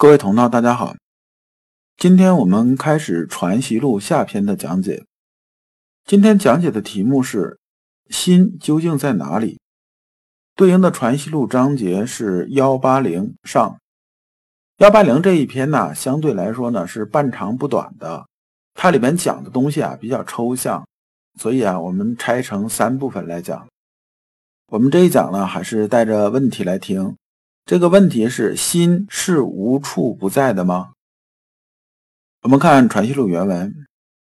各位同道，大家好，今天我们开始《传习录》下篇的讲解。今天讲解的题目是“心究竟在哪里”，对应的《传习录》章节是幺八零上。幺八零这一篇呢，相对来说呢是半长不短的，它里面讲的东西啊比较抽象，所以啊我们拆成三部分来讲。我们这一讲呢，还是带着问题来听。这个问题是：心是无处不在的吗？我们看《传习录》原文：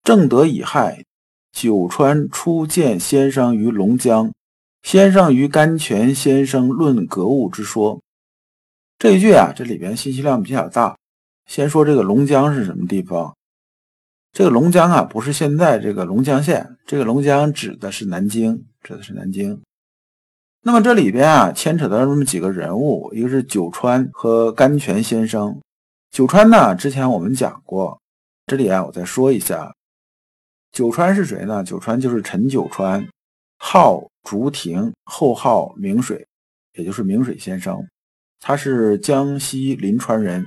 正德乙亥。九川初见先生于龙江，先生于甘泉先生论格物之说。这一句啊，这里边信息量比较大。先说这个龙江是什么地方？这个龙江啊，不是现在这个龙江县，这个龙江指的是南京，指的是南京。那么这里边啊，牵扯到这么几个人物，一个是九川和甘泉先生。九川呢，之前我们讲过，这里啊，我再说一下。九川是谁呢？九川就是陈九川，号竹亭，后号明水，也就是明水先生。他是江西临川人。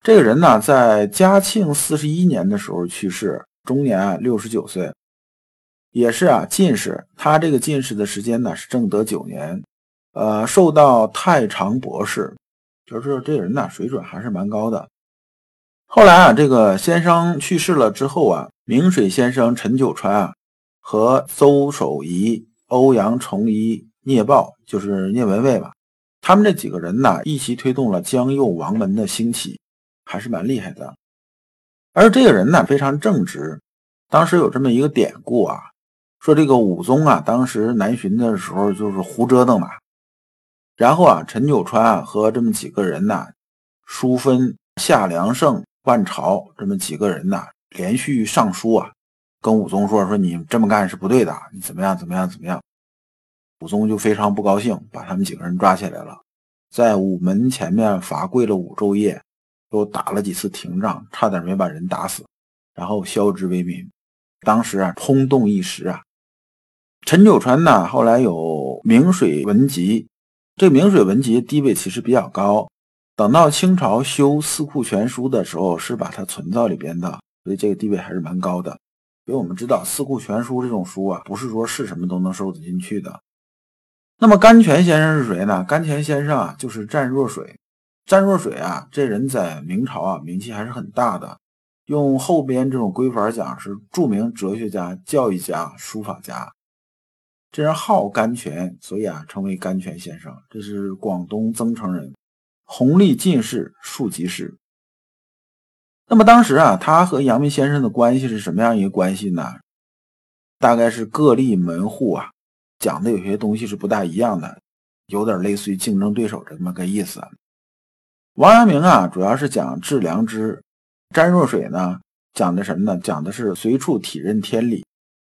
这个人呢，在嘉庆四十一年的时候去世，终年六十九岁，也是啊进士。他这个进士的时间呢是正德九年，呃，受到太常博士，就是这个人呢水准还是蛮高的。后来啊，这个先生去世了之后啊。明水先生陈九川啊，和邹守仪、欧阳崇一、聂豹，就是聂文蔚吧，他们这几个人呢，一起推动了江右王门的兴起，还是蛮厉害的。而这个人呢，非常正直。当时有这么一个典故啊，说这个武宗啊，当时南巡的时候就是胡折腾嘛。然后啊，陈九川啊和这么几个人呢，淑芬、夏良胜、万朝这么几个人呢。连续上书啊，跟武宗说说你这么干是不对的，你怎么样怎么样怎么样？武宗就非常不高兴，把他们几个人抓起来了，在午门前面罚跪了五昼夜，又打了几次廷杖，差点没把人打死，然后削职为民。当时啊，轰动一时啊。陈九川呢，后来有《明水文集》，这《明水文集》地位其实比较高，等到清朝修《四库全书》的时候，是把它存到里边的。所以这个地位还是蛮高的，因为我们知道《四库全书》这种书啊，不是说是什么都能收得进去的。那么甘泉先生是谁呢？甘泉先生啊，就是湛若水。湛若水啊，这人在明朝啊名气还是很大的。用后边这种规法讲，是著名哲学家、教育家、书法家。这人号甘泉，所以啊称为甘泉先生。这是广东增城人，弘历进士，庶吉士。那么当时啊，他和阳明先生的关系是什么样一个关系呢？大概是各立门户啊，讲的有些东西是不大一样的，有点类似于竞争对手这么个意思。王阳明啊，主要是讲致良知；詹若水呢，讲的什么呢？讲的是随处体认天理，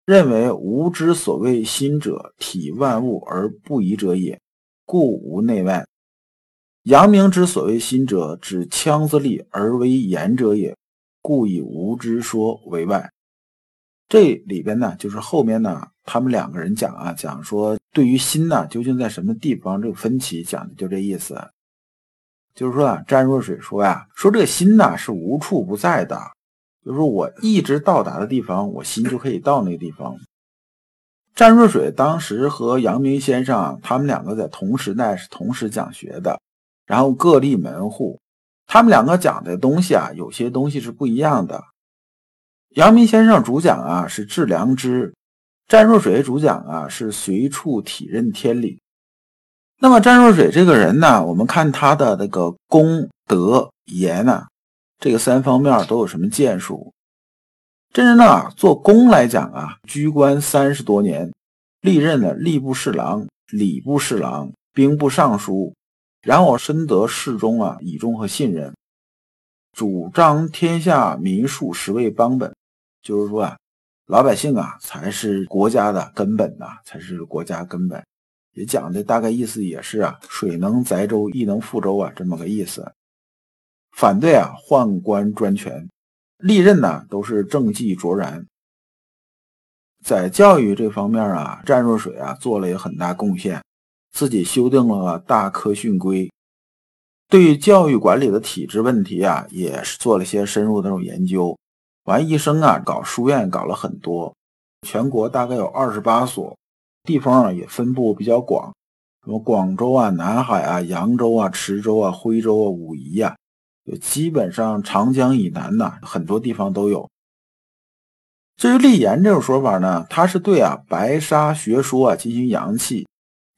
认为无之所谓心者，体万物而不疑者也，故无内外。阳明之所谓心者，指腔子力而为言者也，故以无之说为外。这里边呢，就是后面呢，他们两个人讲啊，讲说对于心呢，究竟在什么地方这个分歧，讲的就这意思。就是说啊，詹若水说呀，说这个心呢是无处不在的，就是我一直到达的地方，我心就可以到那个地方。詹若水当时和阳明先生，他们两个在同时代是同时讲学的。然后各立门户，他们两个讲的东西啊，有些东西是不一样的。阳明先生主讲啊是致良知，湛若水主讲啊是随处体认天理。那么湛若水这个人呢，我们看他的那个功德言呢，这个三方面都有什么建树？这人呢，做工来讲啊，居官三十多年，历任了吏部侍郎、礼部侍郎、兵部尚书。然后深得侍中啊倚重和信任，主张天下民庶实为邦本，就是说啊，老百姓啊才是国家的根本呐，才是国家根本。也讲的大概意思也是啊，水能载舟，亦能覆舟啊，这么个意思。反对啊宦官专权，历任呢都是政绩卓然。在教育这方面啊，湛若水啊做了也很大贡献，自己修订了《大科训规》，对教育管理的体制问题啊，也是做了些深入的那种研究。完一生啊，搞书院搞了很多，全国大概有二十八所。地方啊也分布比较广，什么广州啊、南海啊、扬州啊、池州啊、徽州啊、武夷呀，就就基本上长江以南呢，很多地方都有。至于立言这种说法呢，他是对啊白沙学说啊进行扬弃。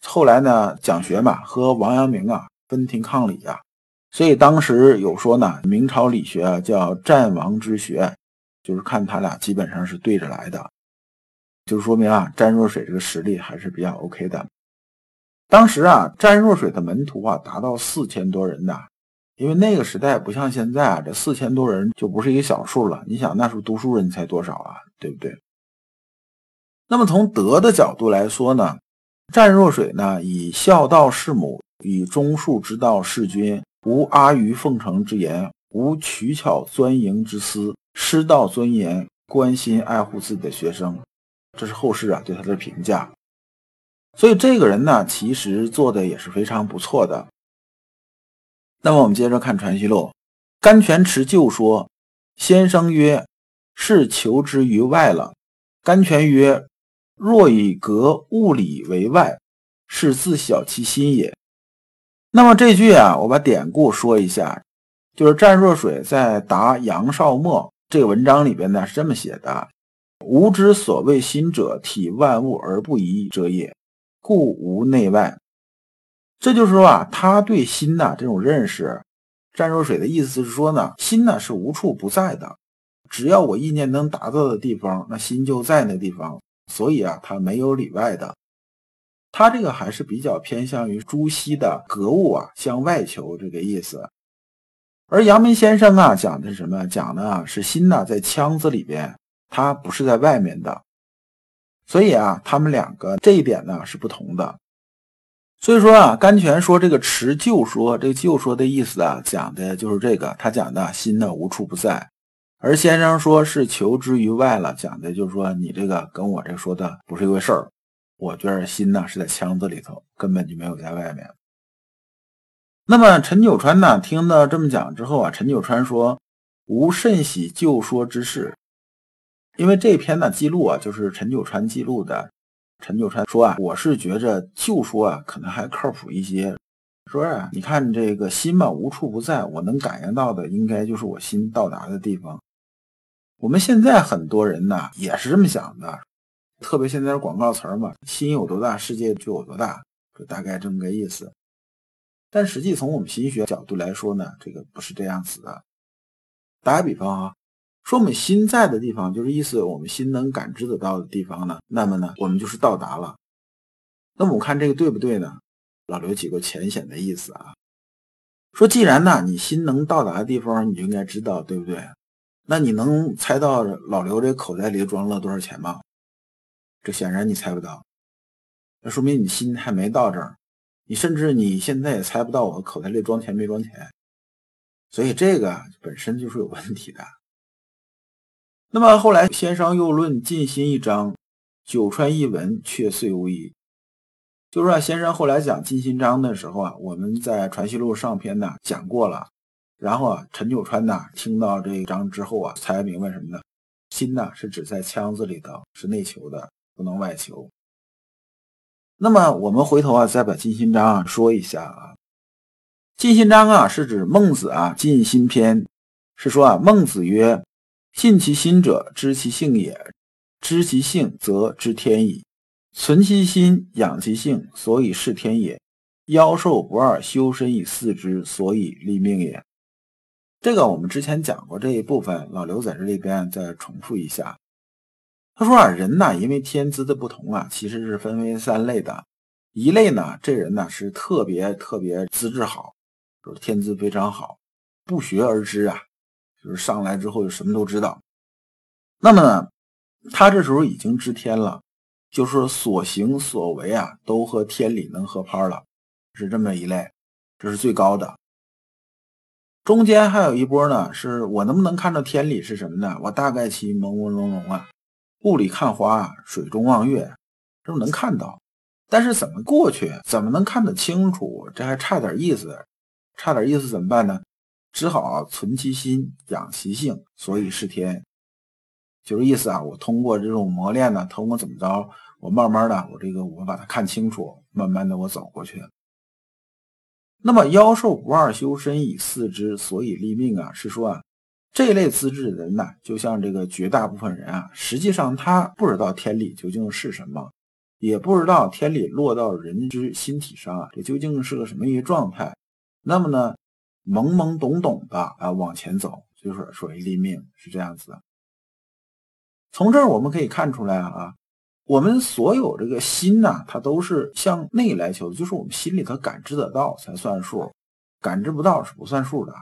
后来呢，蒋学嘛和王阳明啊分庭抗礼啊，所以当时有说呢，明朝理学啊叫战王之学，就是看他俩基本上是对着来的。就是说明啊，詹若水这个实力还是比较 OK 的。当时啊，詹若水的门徒啊达到四千多人的，因为那个时代不像现在啊，这四千多人就不是一个小数了。你想那时候读书人才多少啊，对不对？那么从德的角度来说呢，湛若水呢以孝道事母，以忠恕之道事君，无阿谀奉承之言，无取巧钻营之思，师道尊严，关心爱护自己的学生。这是后世啊对他的评价，所以这个人呢，其实做的也是非常不错的。那么我们接着看《传习录》，甘泉持旧说：“先生曰，是求之于外了。”甘泉曰：“若以格物理为外，是自小其心也。”那么这句啊，我把典故说一下，就是湛若水在答杨少谟这个文章里边呢是这么写的。吾之所谓心者，体万物而不移者也，故无内外。这就是说啊，他对心呐这种认识，湛若水的意思是说呢，心呢是无处不在的，只要我意念能达到的地方，那心就在那地方。所以啊，他没有里外的。他这个还是比较偏向于朱熹的格物啊向外求这个意思。而阳明先生啊讲的是什么？讲的啊是心呐在腔子里边。它不是在外面的，所以啊，他们两个这一点呢是不同的。所以说啊，甘泉说这个持旧说，这旧说的意思啊，讲的就是这个，他讲的心呢无处不在。而先生说是求之于外了，讲的就是说你这个跟我这说的不是一回事儿。我觉得心呢是在腔子里头，根本就没有在外面。那么陈九川呢，听到这么讲之后啊，陈九川说无甚喜旧说之事。因为这篇呢记录啊，就是陈九川记录的。陈九川说啊，我是觉着就说啊，可能还靠谱一些。说啊，你看这个心嘛，无处不在，我能感应到的，应该就是我心到达的地方。我们现在很多人呢也是这么想的，特别现在是广告词嘛，心有多大，世界就有多大，就大概这么个意思。但实际从我们心学角度来说呢，这个不是这样子的。打个比方啊。说我们心在的地方，就是意思我们心能感知得到的地方呢，那么呢，我们就是到达了。那么我看这个对不对呢？老刘几个浅显的意思啊，说既然呢你心能到达的地方，你就应该知道，对不对？那你能猜到老刘这口袋里装了多少钱吗？这显然你猜不到，那说明你心还没到这儿，你甚至你现在也猜不到我口袋里装钱没装钱，所以这个本身就是有问题的。那么后来，先生又论尽心一章，九川一文，却遂无疑。就是说先生后来讲尽心章的时候啊，我们在传习录上篇呢讲过了。然后啊，陈九川呢听到这一章之后啊，才明白什么呢？心呢是指在腔子里头，是内求的，不能外求。那么我们回头啊，再把尽心章啊说一下啊。尽心章啊是指孟子啊尽心篇，是说啊孟子曰。尽其心者，知其性也；知其性，则知天矣。存其心，养其性，所以事天也。妖兽不二，修身以四之，所以立命也。这个我们之前讲过这一部分，老刘在这里边再重复一下。他说啊，人呐，因为天资的不同啊，其实是分为三类的。一类呢，这人呢是特别特别资质好，就是天资非常好，不学而知啊。就是上来之后就什么都知道。那么呢，他这时候已经知天了，就是所行所为啊，都和天理能合拍了，是这么一类，这是最高的。中间还有一波呢，是我能不能看到天理是什么呢？我大概其朦朦胧胧啊，雾里看花，水中望月，这能看到。但是怎么过去？怎么能看得清楚？这还差点意思，差点意思怎么办呢？只好存其心，养其性，所以是天，就是意思啊。我通过这种磨练呢，通过怎么着，我慢慢的，我这个我把它看清楚，慢慢的我走过去。那么妖兽不二修身以四之，所以立命啊，是说啊，这类资质的人呢，就像这个绝大部分人啊，实际上他不知道天理究竟是什么。也不知道天理落到人之心体上啊，这究竟是个什么一个状态？那么呢，懵懵懂懂的啊往前走，就是属于立命，是这样子的。从这儿我们可以看出来啊，我们所有这个心呐，它都是向内来求的，就是我们心里头感知得到才算数，感知不到是不算数的。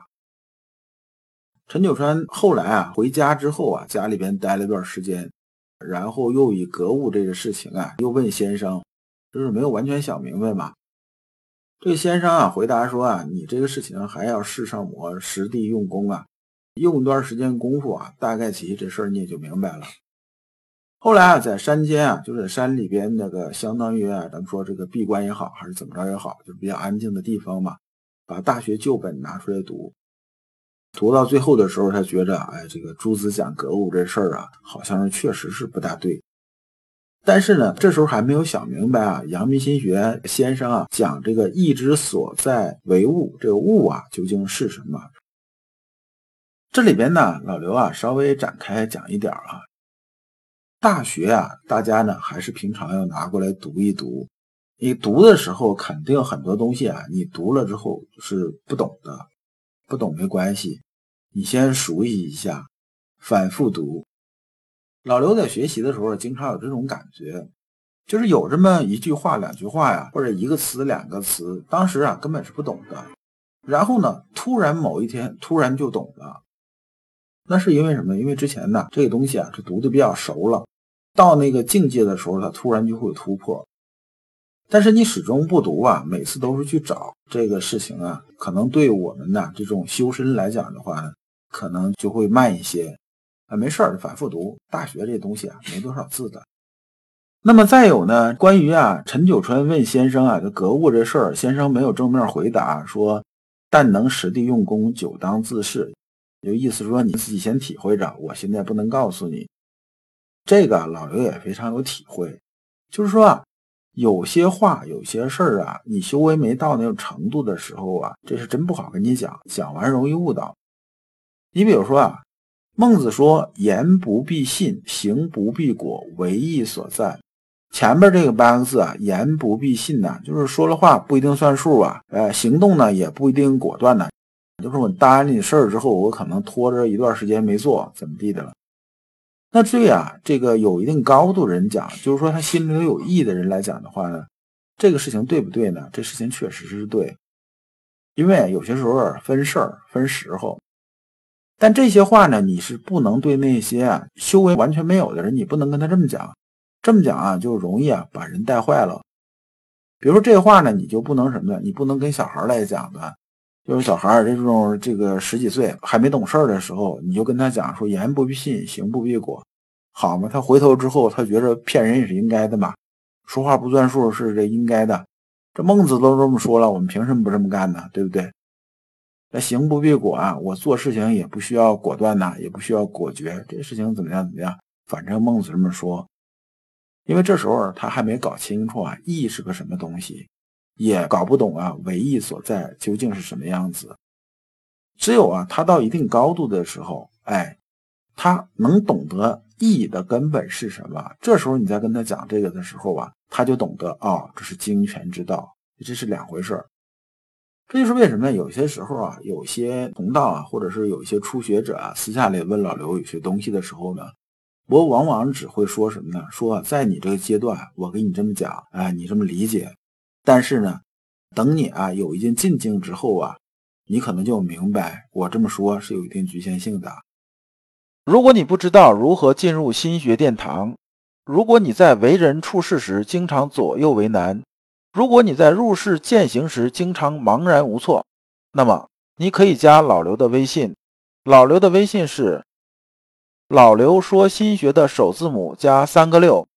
陈九川后来啊回家之后啊，家里边待了一段时间。然后又以格物这个事情啊，又问先生，就是没有完全想明白嘛。这先生啊，回答说啊，你这个事情还要试上我实地用功啊，用一段时间功夫啊，大概其这事儿你也就明白了。后来啊，在山间啊，就是在山里边那个相当于啊，咱们说这个闭关也好，还是怎么着也好，就是比较安静的地方嘛，把大学旧本拿出来读。读到最后的时候，他觉着，哎，这个朱子讲格物这事儿啊，好像是确实是不大对。但是呢，这时候还没有想明白啊，阳明心学先生啊讲这个意之所在为物，这个物啊究竟是什么？这里边呢，老刘啊稍微展开讲一点啊。大学啊，大家呢还是平常要拿过来读一读。你读的时候，肯定很多东西啊，你读了之后是不懂的，不懂没关系。你先熟悉一下，反复读。老刘在学习的时候，经常有这种感觉，就是有这么一句话、两句话呀，或者一个词、两个词，当时啊根本是不懂的。然后呢，突然某一天，突然就懂了。那是因为什么？因为之前呢，这个东西啊，是读的比较熟了，到那个境界的时候，它突然就会突破。但是你始终不读啊，每次都是去找这个事情啊，可能对我们的这种修身来讲的话。可能就会慢一些，啊，没事儿，反复读。大学这东西啊，没多少字的。那么再有呢，关于啊，陈九川问先生啊，这格物这事儿，先生没有正面回答，说但能实地用功，久当自是，就意思说你自己先体会着，我现在不能告诉你。这个老刘也非常有体会，就是说啊，有些话，有些事儿啊，你修为没到那种程度的时候啊，这是真不好跟你讲，讲完容易误导。你比如说啊，孟子说“言不必信，行不必果，唯义所在”。前面这个八个字啊，“言不必信”呢，就是说了话不一定算数啊，呃，行动呢也不一定果断呢。就是我答应你事儿之后，我可能拖着一段时间没做，怎么地的了？那对啊，这个有一定高度人讲，就是说他心里头有意的人来讲的话呢，这个事情对不对呢？这事情确实是对，因为有些时候分事儿分时候。但这些话呢，你是不能对那些啊修为完全没有的人，你不能跟他这么讲，这么讲啊就容易啊把人带坏了。比如说这话呢，你就不能什么呢？你不能跟小孩来讲的，就是小孩这种这个十几岁还没懂事儿的时候，你就跟他讲说言不必信，行不必果，好吗？他回头之后，他觉着骗人也是应该的嘛，说话不算数是这应该的。这孟子都这么说了，我们凭什么不这么干呢？对不对？那行不必果啊，我做事情也不需要果断呐，也不需要果决，这事情怎么样怎么样，反正孟子这么说。因为这时候他还没搞清楚啊，义是个什么东西，也搞不懂啊，为义所在究竟是什么样子。只有啊，他到一定高度的时候，哎，他能懂得义的根本是什么。这时候你再跟他讲这个的时候啊，他就懂得哦，这是精权之道，这是两回事儿。这就是为什么有些时候啊，有些同道啊，或者是有一些初学者啊，私下里问老刘有些东西的时候呢，我往往只会说什么呢？说在你这个阶段，我给你这么讲，哎，你这么理解。但是呢，等你啊有一定进境之后啊，你可能就明白我这么说是有一定局限性的。如果你不知道如何进入心学殿堂，如果你在为人处事时经常左右为难，如果你在入世践行时经常茫然无措，那么你可以加老刘的微信。老刘的微信是老刘说心学的首字母加三个六。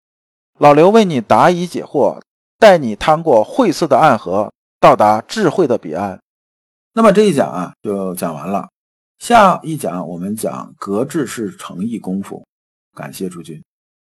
老刘为你答疑解惑，带你趟过晦涩的暗河，到达智慧的彼岸。那么这一讲啊，就讲完了。下一讲我们讲格致是诚意功夫。感谢诸君。